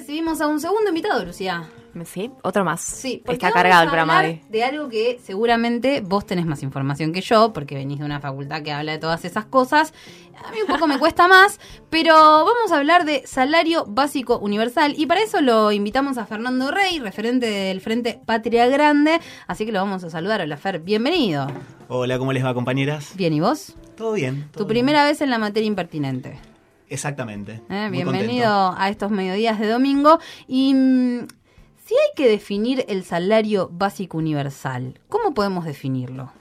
recibimos a un segundo invitado, Lucía. Sí, otro más. Sí, Está cargado el programa de... de algo que seguramente vos tenés más información que yo, porque venís de una facultad que habla de todas esas cosas. A mí un poco me cuesta más, pero vamos a hablar de salario básico universal y para eso lo invitamos a Fernando Rey, referente del Frente Patria Grande, así que lo vamos a saludar. Hola Fer, bienvenido. Hola, ¿cómo les va compañeras? Bien, ¿y vos? Todo bien. tu primera vez en la materia impertinente. Exactamente. Eh, bienvenido a estos mediodías de domingo. Y mm, si hay que definir el salario básico universal, ¿cómo podemos definirlo?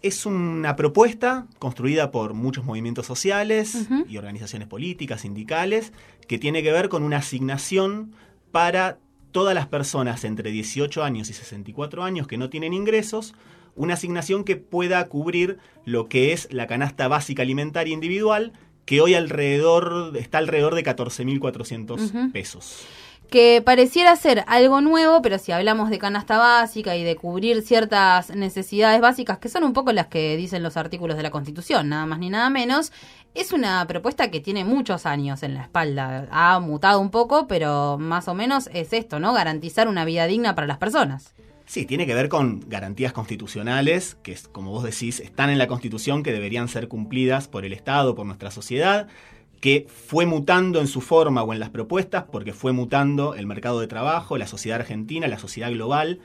Es una propuesta construida por muchos movimientos sociales y organizaciones políticas, sindicales, que tiene que ver con una asignación para todas las personas entre 18 años y 64 años que no tienen ingresos, una asignación que pueda cubrir lo que es la canasta básica alimentaria individual que hoy alrededor está alrededor de 14.400 pesos que pareciera ser algo nuevo, pero si hablamos de canasta básica y de cubrir ciertas necesidades básicas, que son un poco las que dicen los artículos de la Constitución, nada más ni nada menos, es una propuesta que tiene muchos años en la espalda. Ha mutado un poco, pero más o menos es esto, ¿no? Garantizar una vida digna para las personas. Sí, tiene que ver con garantías constitucionales que, como vos decís, están en la Constitución, que deberían ser cumplidas por el Estado, por nuestra sociedad, que fue mutando en su forma o en las propuestas, porque fue mutando el mercado de trabajo, la sociedad argentina, la sociedad global.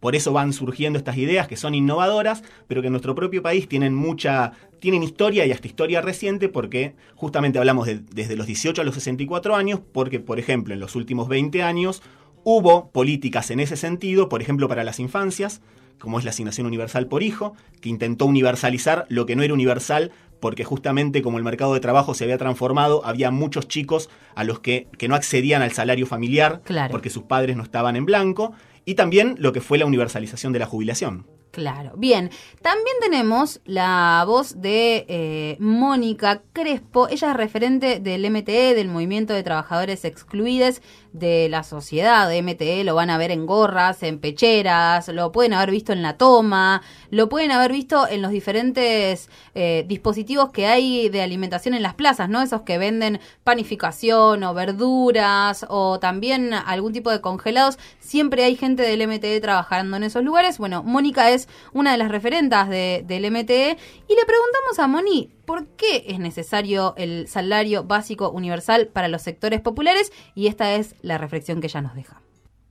Por eso van surgiendo estas ideas que son innovadoras, pero que en nuestro propio país tienen mucha, tienen historia y hasta historia reciente, porque justamente hablamos de, desde los 18 a los 64 años, porque por ejemplo en los últimos 20 años Hubo políticas en ese sentido, por ejemplo, para las infancias, como es la asignación universal por hijo, que intentó universalizar lo que no era universal, porque justamente como el mercado de trabajo se había transformado, había muchos chicos a los que, que no accedían al salario familiar, porque sus padres no estaban en blanco, y también lo que fue la universalización de la jubilación. Claro, bien. También tenemos la voz de eh, Mónica Crespo. Ella es referente del MTE, del Movimiento de Trabajadores Excluidos de la Sociedad. De MTE lo van a ver en gorras, en pecheras, lo pueden haber visto en la toma, lo pueden haber visto en los diferentes eh, dispositivos que hay de alimentación en las plazas, ¿no? Esos que venden panificación o verduras o también algún tipo de congelados. Siempre hay gente del MTE trabajando en esos lugares. Bueno, Mónica es una de las referentas del MTE, y le preguntamos a Moni por qué es necesario el salario básico universal para los sectores populares, y esta es la reflexión que ella nos deja.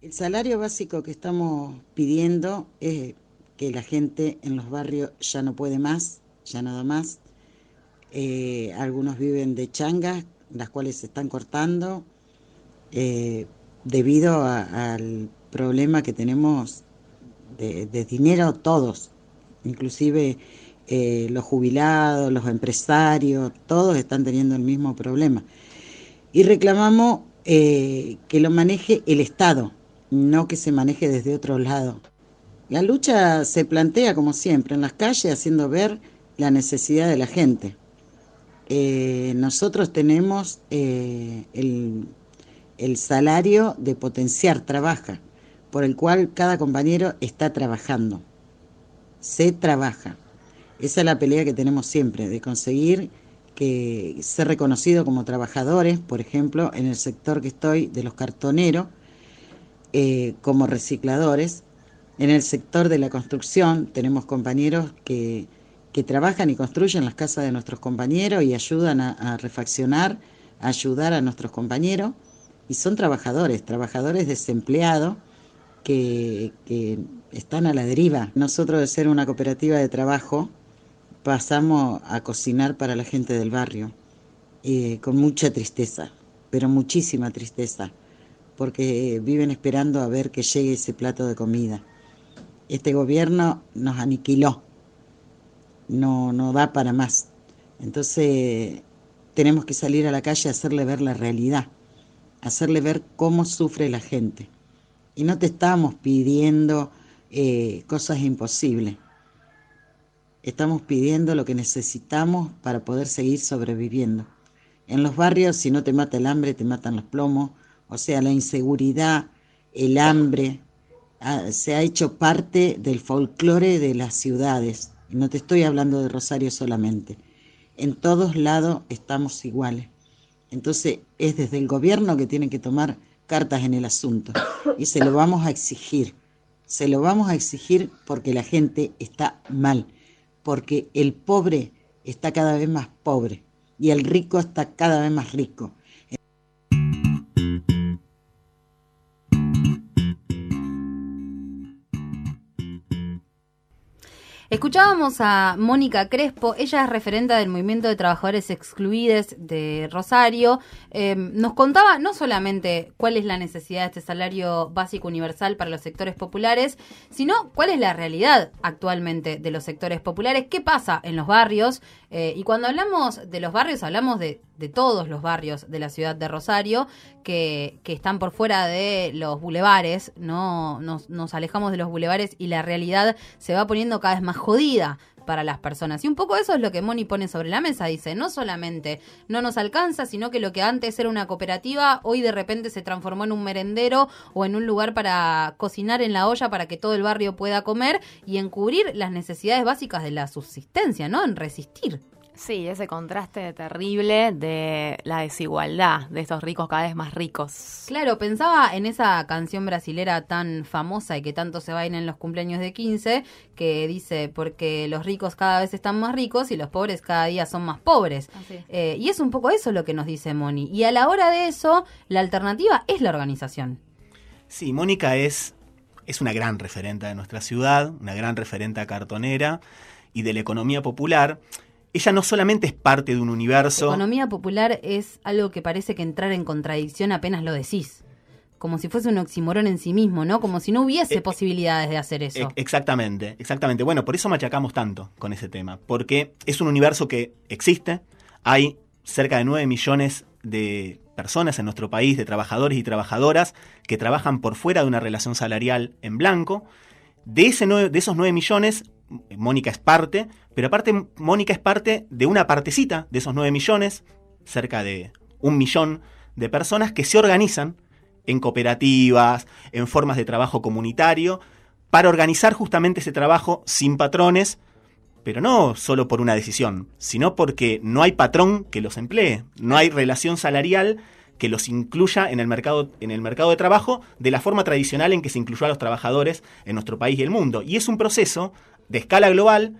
El salario básico que estamos pidiendo es que la gente en los barrios ya no puede más, ya nada más. Eh, algunos viven de changas, las cuales se están cortando eh, debido al problema que tenemos de, dinero todos, inclusive eh, los jubilados, los empresarios, todos están teniendo el mismo problema. Y reclamamos eh, que lo maneje el Estado, no que se maneje desde otro lado. La lucha se plantea, como siempre, en las calles, haciendo ver la necesidad de la gente. Eh, nosotros tenemos el, el salario de potenciar, trabaja por el cual cada compañero está trabajando. Se trabaja. Esa es la pelea que tenemos siempre, de conseguir que ser reconocido como trabajadores, por ejemplo, en el sector que estoy de los cartoneros, eh, como recicladores. En el sector de la construcción tenemos compañeros que, trabajan y construyen las casas de nuestros compañeros y ayudan a, a refaccionar, a ayudar a nuestros compañeros. Y son trabajadores, trabajadores desempleados que, están a la deriva. Nosotros de ser una cooperativa de trabajo pasamos a cocinar para la gente del barrio eh, con mucha tristeza, pero muchísima tristeza, porque viven esperando a ver que llegue ese plato de comida. Este gobierno nos aniquiló, no, no da para más. Entonces tenemos que salir a la calle a hacerle ver la realidad, hacerle ver cómo sufre la gente. Y no te estamos pidiendo eh, cosas imposibles. Estamos pidiendo lo que necesitamos para poder seguir sobreviviendo. En los barrios, si no te mata el hambre, te matan los plomos. O sea, la inseguridad, el hambre, ah, se ha hecho parte del folclore de las ciudades. No te estoy hablando de Rosario solamente. En todos lados estamos iguales. Entonces, es desde el gobierno que tiene que tomar cartas en el asunto y se lo vamos a exigir. Se lo vamos a exigir porque la gente está mal, porque el pobre está cada vez más pobre y el rico está cada vez más rico. Escuchábamos a Mónica Crespo, ella es referente del movimiento de trabajadores excluidos de Rosario. Eh, nos contaba no solamente cuál es la necesidad de este salario básico universal para los sectores populares, sino cuál es la realidad actualmente de los sectores populares, qué pasa en los barrios. Eh, y cuando hablamos de los barrios, hablamos de, todos los barrios de la ciudad de Rosario, que, que están por fuera de los bulevares, ¿no? Nos alejamos de los bulevares y la realidad se va poniendo cada vez más jodida para las personas. Y un poco eso es lo que Moni pone sobre la mesa. Dice, no solamente no nos alcanza, sino que lo que antes era una cooperativa, hoy de repente se transformó en un merendero o en un lugar para cocinar en la olla para que todo el barrio pueda comer y en cubrir las necesidades básicas de la subsistencia, ¿no? En resistir. Sí, ese contraste terrible de la desigualdad de estos ricos cada vez más ricos. Claro, pensaba en esa canción brasilera tan famosa y que tanto se baila en los cumpleaños de 15, que dice, porque los ricos cada vez están más ricos y los pobres cada día son más pobres. Eh, y es un poco eso lo que nos dice Moni. Y a la hora de eso, la alternativa es la organización. Sí, Mónica es, es una gran referente de nuestra ciudad, una gran referente cartonera y de la economía popular ella no solamente es parte de un universo. Economía popular es algo que parece que entrar en contradicción apenas lo decís. Como si fuese un oximorón en sí mismo, ¿no? Como si no hubiese eh, posibilidades de hacer eso. Eh, exactamente, exactamente. Bueno, por eso machacamos tanto con ese tema. Porque es un universo que existe. Hay cerca de 9 millones de personas en nuestro país, de trabajadores y trabajadoras, que trabajan por fuera de una relación salarial en blanco. De, ese de esos 9 millones, Mónica es parte, pero aparte Mónica es parte de una partecita de esos 9 millones, cerca de un millón de personas que se organizan en cooperativas, en formas de trabajo comunitario, para organizar justamente ese trabajo sin patrones, pero no solo por una decisión, sino porque no hay patrón que los emplee, no hay relación salarial que los incluya en el mercado, en el mercado de trabajo de la forma tradicional en que se incluyó a los trabajadores en nuestro país y el mundo. Y es un proceso de escala global,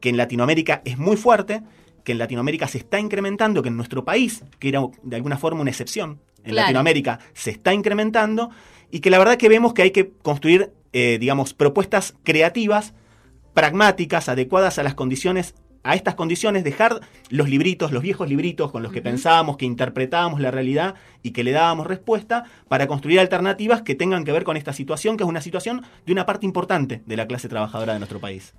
que en Latinoamérica es muy fuerte, que en Latinoamérica se está incrementando, que en nuestro país, que era de alguna forma una excepción, en Latinoamérica se está incrementando, y que la verdad que vemos que hay que construir, eh, digamos, propuestas creativas, pragmáticas, adecuadas a las condiciones a estas condiciones, dejar los libritos, los viejos libritos con los que pensábamos, que interpretábamos la realidad y que le dábamos respuesta, para construir alternativas que tengan que ver con esta situación, que es una situación de una parte importante de la clase trabajadora de nuestro país.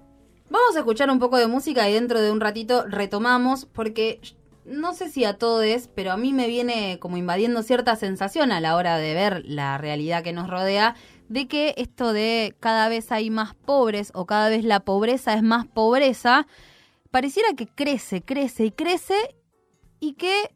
Vamos a escuchar un poco de música y dentro de un ratito retomamos, porque no sé si a todos, pero a mí me viene como invadiendo cierta sensación a la hora de ver la realidad que nos rodea, de que esto de cada vez hay más pobres o cada vez la pobreza es más pobreza, pareciera que crece, crece y crece y que,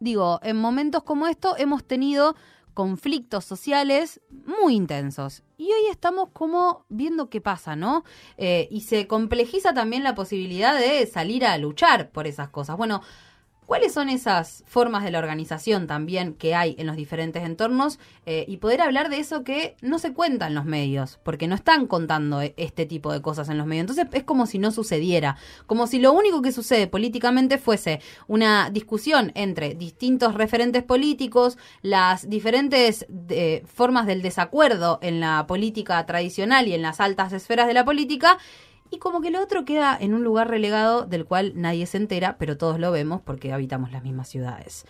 digo, en momentos como estos hemos tenido conflictos sociales muy intensos. Y hoy estamos como viendo qué pasa, ¿no? Eh, y se complejiza también la posibilidad de salir a luchar por esas cosas. Bueno, ¿Cuáles son esas formas de la organización también que hay en los diferentes entornos? Eh, y poder hablar de eso que no se cuenta en los medios, porque no están contando e, este tipo de cosas en los medios. Entonces es como si no sucediera, como si lo único que sucede políticamente fuese una discusión entre distintos referentes políticos, las diferentes formas del desacuerdo en la política tradicional y en las altas esferas de la política y como que lo otro queda en un lugar relegado del cual nadie se entera, pero todos lo vemos porque habitamos las mismas ciudades.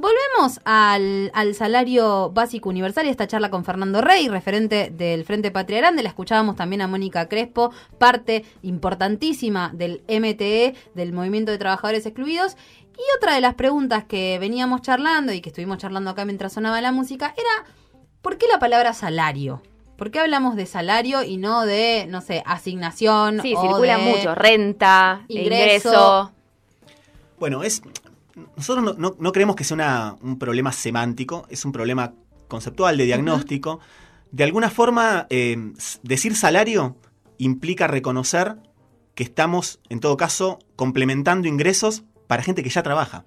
Volvemos al, salario básico universal y esta charla con Fernando Rey, referente del Frente Patria Grande. La escuchábamos también a Mónica Crespo, parte importantísima del MTE, del Movimiento de Trabajadores Excluidos. Y otra de las preguntas que veníamos charlando y que estuvimos charlando acá mientras sonaba la música era, ¿por qué la palabra salario? ¿Por qué hablamos de salario y no de, no sé, asignación? Sí, circula mucho, renta, ingreso. Bueno, es nosotros no, creemos que sea un problema semántico, es un problema conceptual de diagnóstico. De alguna forma, eh, decir salario implica reconocer que estamos, en todo caso, complementando ingresos para gente que ya trabaja.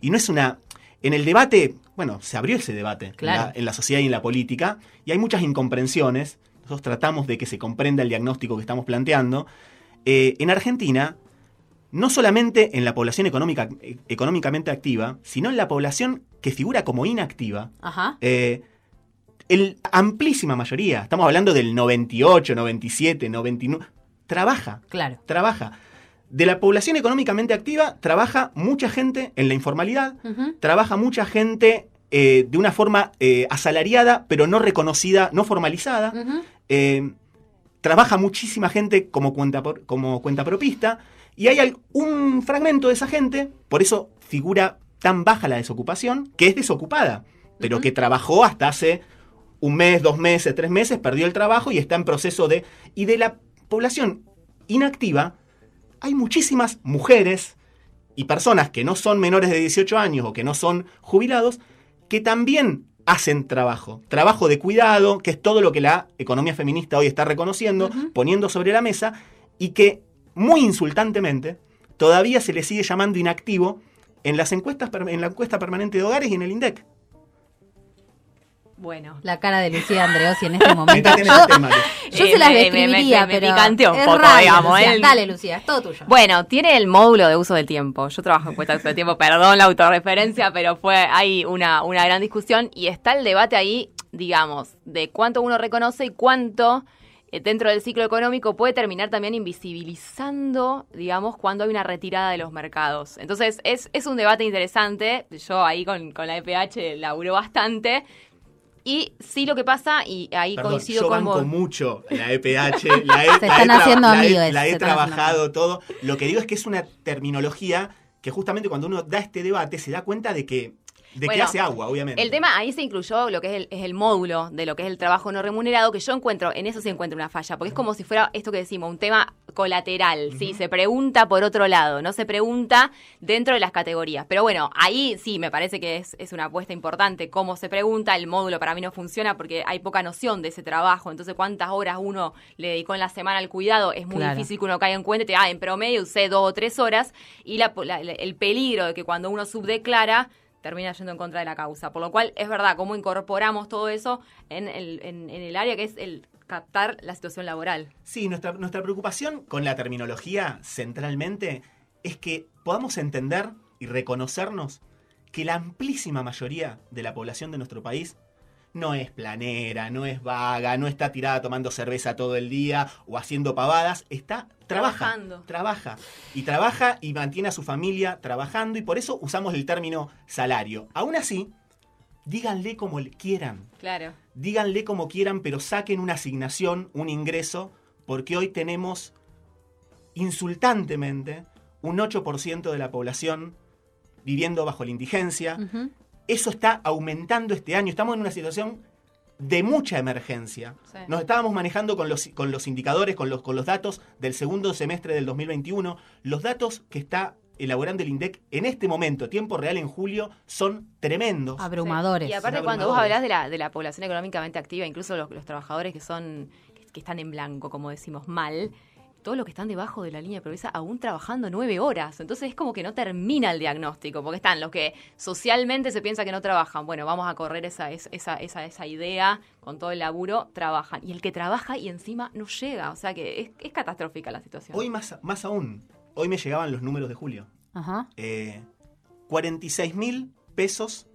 Y no es una... En el debate, bueno, se abrió ese debate en la- Claro. en, la, sociedad y en la política, y hay muchas incomprensiones. Nosotros tratamos de que se comprenda el diagnóstico que estamos planteando. Eh, en Argentina, no solamente en la población económica, económicamente activa, sino en la población que figura como inactiva, Ajá. eh, el amplísima mayoría, estamos hablando del 98, 97, 99, trabaja, Claro. trabaja. De la población económicamente activa, trabaja mucha gente en la informalidad, trabaja mucha gente eh, de una forma eh, asalariada, pero no reconocida, no formalizada. Eh, trabaja muchísima gente como cuenta, como cuenta propista y hay un fragmento de esa gente, por eso figura tan baja la desocupación, que es desocupada, pero que trabajó hasta hace un mes, dos meses, tres meses, perdió el trabajo y está en proceso de... Y de la población inactiva, hay muchísimas mujeres y personas que no son menores de 18 años o que no son jubilados, que también hacen trabajo, trabajo de cuidado, que es todo lo que la economía feminista hoy está reconociendo, poniendo sobre la mesa, y que muy insultantemente todavía se le sigue llamando inactivo en las encuestas per- en la encuesta permanente de hogares y en el INDEC. Bueno. La cara de Lucía Andreossi en este momento. Yo, yo Eh, se las me- me- me- describiría, me- pero un es poco, radio, digamos, Lucía. ¿eh? Dale, Lucía, es todo tuyo. Bueno, tiene el módulo de uso del tiempo. Yo trabajo en encuestas de uso del tiempo, perdón la autorreferencia, pero fue hay una, una gran discusión y está el debate ahí, digamos, de cuánto uno reconoce y cuánto dentro del ciclo económico puede terminar también invisibilizando, digamos, cuando hay una retirada de los mercados. Entonces, es, es un debate interesante. Yo ahí con, con la EPH laburo bastante. Y sí lo que pasa, y ahí Perdón, coincido yo con banco vos. mucho la EPH, la he, Se la he están haciendo la he- amigos, la he trabajado todo. Lo que digo es que es una terminología que justamente cuando uno da este debate se da cuenta de que, de que Bueno, hace agua, obviamente. El tema, ahí se incluyó lo que es el, es el módulo de lo que es el trabajo no remunerado, que yo encuentro, en eso sí encuentro una falla, porque es como si fuera esto que decimos, un tema colateral, ¿sí? Se pregunta por otro lado, no se pregunta dentro de las categorías. Pero bueno, ahí sí, me parece que es, es una apuesta importante cómo se pregunta, el módulo para mí no funciona porque hay poca noción de ese trabajo, entonces cuántas horas uno le dedicó en la semana al cuidado, es muy Claro. difícil que uno caiga en cuenta y te diga, ah, en promedio usé dos o tres horas, y la- la- el peligro de que cuando uno subdeclara termina yendo en contra de la causa. Por lo cual, es verdad, cómo incorporamos todo eso en el, en, el área que es el captar la situación laboral. Sí, nuestra, nuestra preocupación con la terminología centralmente es que podamos entender y reconocernos que la amplísima mayoría de la población de nuestro país no es planera, no es vaga, no está tirada tomando cerveza todo el día o haciendo pavadas, está trabaja, Trabajando. trabaja y trabaja y mantiene a su familia trabajando y por eso usamos el término salario. Aún así, díganle como quieran, Claro. díganle como quieran, pero saquen una asignación, un ingreso, porque hoy tenemos insultantemente un 8% de la población viviendo bajo la indigencia. Eso está aumentando este año. Estamos en una situación de mucha emergencia. Sí. Nos estábamos manejando con los, con los indicadores, con los, con los datos del segundo semestre del 2021. Los datos que está elaborando el INDEC en este momento, tiempo real en julio, son tremendos. Abrumadores. Y aparte, cuando vos hablas de la, de la población económicamente activa, incluso los, los trabajadores que son que están en blanco, como decimos mal, todos los que están debajo de la línea de pobreza aún trabajando nueve horas. Entonces es como que no termina el diagnóstico, porque están los que socialmente se piensa que no trabajan. Bueno, vamos a correr esa, es- esa, esa, esa idea con todo el laburo, trabajan. Y el que trabaja y encima no llega. O sea que es, es catastrófica la situación. Hoy más, más aún, hoy me llegaban los números de julio. Ajá. Eh, 46 mil pesos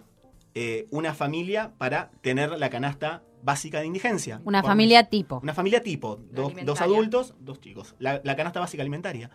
eh, una familia para tener la canasta básica de indigencia. Una familia tipo. Una familia tipo, dos, adultos, dos chicos. La, la canasta básica alimentaria.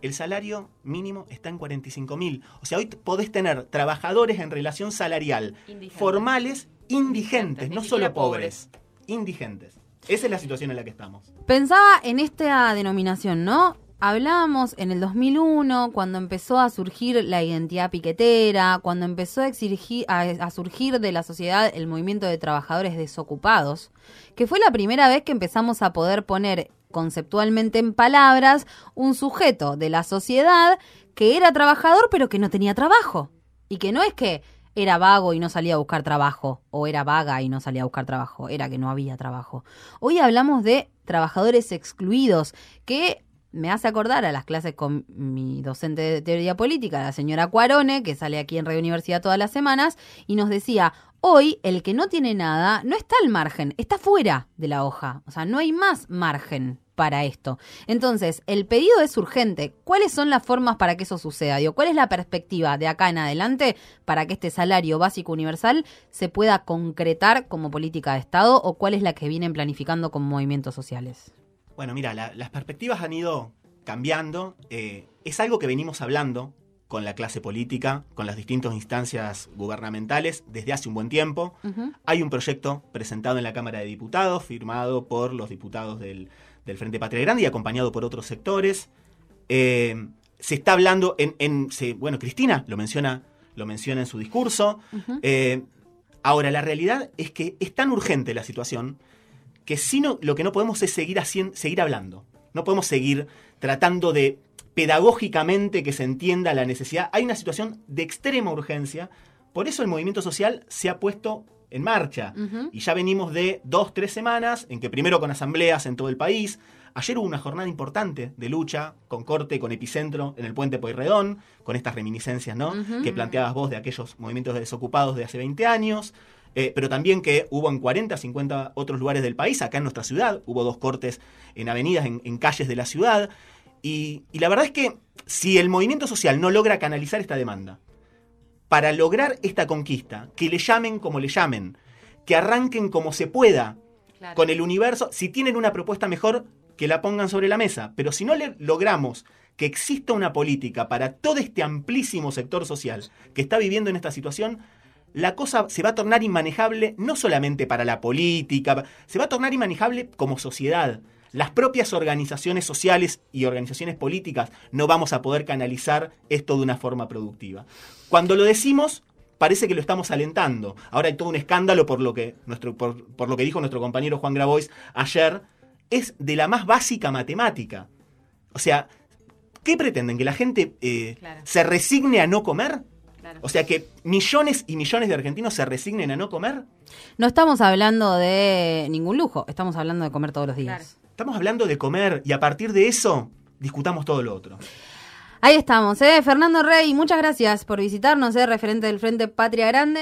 El salario mínimo está en 45 mil. O sea, hoy podés tener trabajadores en relación salarial Indigentes. formales, indigentes, no solo pobres, indigentes. Esa es la situación en la que estamos. Pensaba en esta denominación, ¿no? Hablábamos en el 2001, cuando empezó a surgir la identidad piquetera, cuando empezó a, surgir de la sociedad el movimiento de trabajadores desocupados, que fue la primera vez que empezamos a poder poner conceptualmente en palabras un sujeto de la sociedad que era trabajador pero que no tenía trabajo. Y que no es que era vago y no salía a buscar trabajo, o era vaga y no salía a buscar trabajo, era que no había trabajo. Hoy hablamos de trabajadores excluidos, que me hace acordar a las clases con mi docente de teoría política, la señora Cuarone, que sale aquí en Radio Universidad todas las semanas, y nos decía, hoy el que no tiene nada no está al margen, está fuera de la hoja, o sea, no hay más margen para esto. Entonces, el pedido es urgente. ¿Cuáles son las formas para que eso suceda? ¿cuál es la perspectiva de acá en adelante para que este salario básico universal se pueda concretar como política de Estado o cuál es la que vienen planificando como movimientos sociales? Bueno, mira, las perspectivas han ido cambiando. Eh, es algo que venimos hablando con la clase política, con las distintas instancias gubernamentales desde hace un buen tiempo. Hay un proyecto presentado en la Cámara de Diputados, firmado por los diputados del, Frente Patria Grande y acompañado por otros sectores. Eh, se está hablando en, bueno, Cristina lo menciona, lo menciona en su discurso. Eh, ahora, la realidad es que es tan urgente la situación que si no, lo que no podemos es seguir, haciendo, seguir hablando. No podemos seguir tratando de pedagógicamente que se entienda la necesidad. Hay una situación de extrema urgencia. Por eso el movimiento social se ha puesto en marcha. Y ya venimos de dos, tres semanas en que primero con asambleas en todo el país. Ayer hubo una jornada importante de lucha con corte, con epicentro en el puente Pueyrredón, con estas reminiscencias ¿no? que planteabas vos de aquellos movimientos desocupados de hace 20 años. Eh, pero también que hubo en 40, 50 otros lugares del país, acá en nuestra ciudad, hubo dos cortes en avenidas, en, calles de la ciudad, y, la verdad es que si el movimiento social no logra canalizar esta demanda, para lograr esta conquista, que le llamen como le llamen, que arranquen como se pueda con el universo, si tienen una propuesta mejor, que la pongan sobre la mesa, pero si no le logramos que exista una política para todo este amplísimo sector social que está viviendo en esta situación, la cosa se va a tornar inmanejable no solamente para la política, se va a tornar inmanejable como sociedad. Las propias organizaciones sociales y organizaciones políticas no vamos a poder canalizar esto de una forma productiva. Cuando lo decimos, parece que lo estamos alentando. Ahora hay todo un escándalo por lo que, nuestro, por, lo que dijo nuestro compañero Juan Grabois ayer. Es de la más básica matemática. O sea, ¿qué pretenden? ¿Que la gente eh, se resigne a no comer? O sea que millones y millones de argentinos se resignen a no comer. No estamos hablando de ningún lujo, estamos hablando de comer todos los días. Estamos hablando de comer y a partir de eso discutamos todo lo otro. Ahí estamos, ¿eh? Fernando Rey, muchas gracias por visitarnos, ¿eh? referente del Frente Patria Grande.